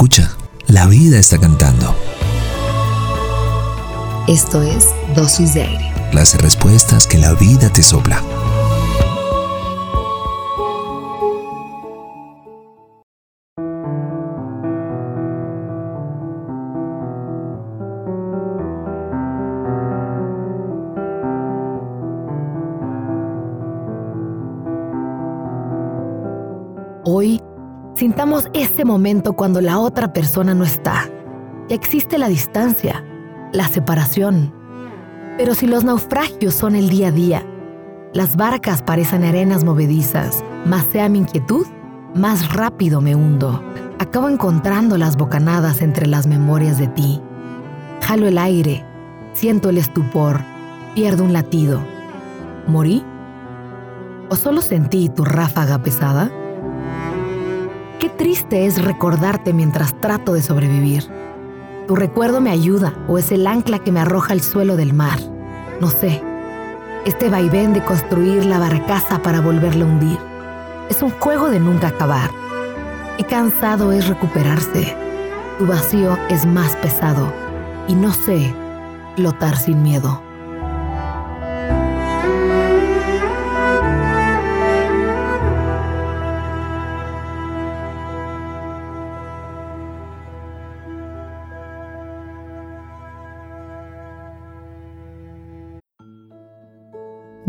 Escucha, la vida está cantando. Esto es Dosis de Aire. Las respuestas que la vida te sopla. Hoy, sintamos ese momento cuando la otra persona no está. Existe la distancia, la separación. Pero si los naufragios son el día a día, las barcas parecen arenas movedizas, más sea mi inquietud, más rápido me hundo. Acabo encontrando las bocanadas entre las memorias de ti. Jalo el aire, siento el estupor, pierdo un latido. ¿Morí? ¿O solo sentí tu ráfaga pesada? Qué triste es recordarte mientras trato de sobrevivir. Tu recuerdo me ayuda o es el ancla que me arroja al suelo del mar. No sé. Este vaivén de construir la barcaza para volverla a hundir. Es un juego de nunca acabar. Qué cansado es recuperarse. Tu vacío es más pesado y no sé flotar sin miedo.